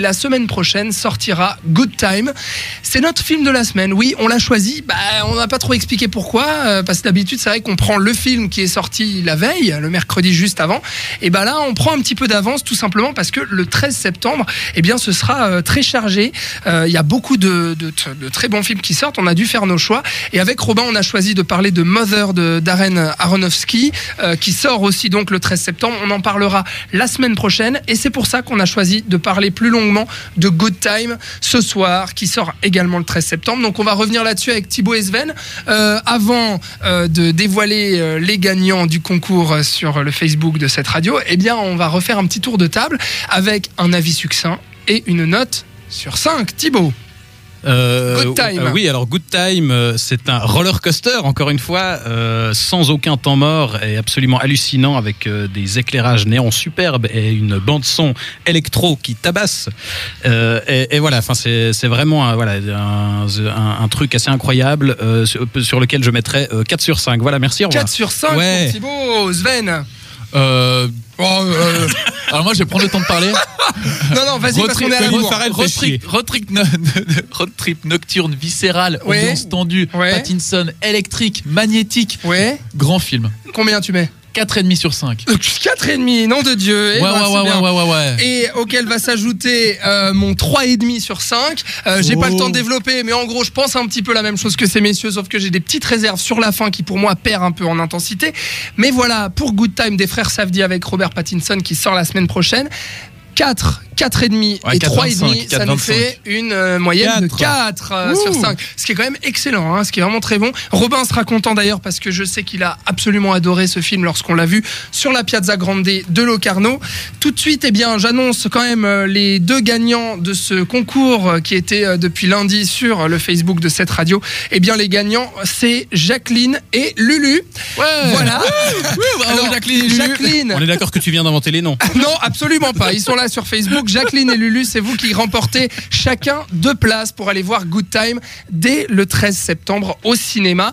La semaine prochaine sortira Good Time. C'est notre film de la semaine. Oui, on l'a choisi. Bah, on n'a pas trop expliqué pourquoi. euh, parce que d'habitude, c'est vrai qu'on prend le film qui est sorti la veille, le mercredi juste avant. Et bah là, on prend un petit peu d'avance, tout simplement parce que le 13 septembre, eh bien, ce sera euh, très chargé. Euh, Il y a beaucoup de, très bons films qui sortent. On a dû faire nos choix. Et avec Robin, on a choisi de parler de Mother de Darren Aronofsky, qui sort aussi donc le 13 septembre. On en parlera la semaine prochaine. Et c'est pour ça qu'on a choisi de parler plus longuement de Good Time ce soir, qui sort également le 13 septembre. Donc on va revenir là-dessus avec Thibaut et Sven. Euh, avant euh, de dévoiler euh, les gagnants du concours sur le Facebook de cette radio, eh bien on va refaire un petit tour de table avec un avis succinct et une note sur 5. Thibaut Euh, Good Time. euh, oui, alors Good Time, euh, c'est un roller coaster, encore une fois, euh, sans aucun temps mort et absolument hallucinant avec euh, des éclairages néons superbes et une bande son électro qui tabasse. Euh, et, et voilà, enfin c'est vraiment un, voilà un, un- un truc assez incroyable euh, sur, sur lequel je mettrais euh, 4 sur 5. Voilà, merci. Au revoir. 4 sur 5 Ouais. Thibaut. Sven Euh, Oh, euh, alors moi je vais prendre le temps de parler. Non, non, vas-y, parce qu'on est à road, trip, road trip no- road trip nocturne, viscéral, Ouais. ambiance tendue, Ouais. Pattinson, électrique, magnétique, Ouais, grand film. combien tu mets 4,5 sur 5. 4,5, nom de Dieu. Eh Ouais, ben, ouais, ouais, ouais, ouais, ouais, ouais. Et auquel va s'ajouter euh, mon 3,5 sur 5. Euh, j'ai pas le Oh. temps de développer, mais en gros, je pense un petit peu la même chose que ces messieurs, sauf que j'ai des petites réserves sur la fin qui, pour moi, perd un peu en intensité. Mais voilà, pour Good Time des frères Savdi avec Robert Pattinson qui sort la semaine prochaine. 4, 4,5 Ouais, et 3,5, 4,25, ça nous 4,25. fait une euh, moyenne de 4 euh, sur 5. Ce qui est quand même excellent, hein, ce qui est vraiment très bon. Robin sera content d'ailleurs parce que je sais qu'il a absolument adoré ce film lorsqu'on l'a vu sur la Piazza Grande de Locarno. Tout de suite, eh bien, j'annonce quand même euh, les deux gagnants de ce concours qui était depuis lundi sur le Facebook de cette radio. Eh bien, les gagnants, c'est Jacqueline et Lulu. Ouais. Voilà. Alors, Jacqueline et Lulu. Jacqueline, On est d'accord que tu viens d'inventer les noms. non, absolument pas. Ils sont là sur Facebook. Jacqueline et Lulu, c'est vous qui remportez chacun deux places pour aller voir Good Time dès le 13 septembre au cinéma.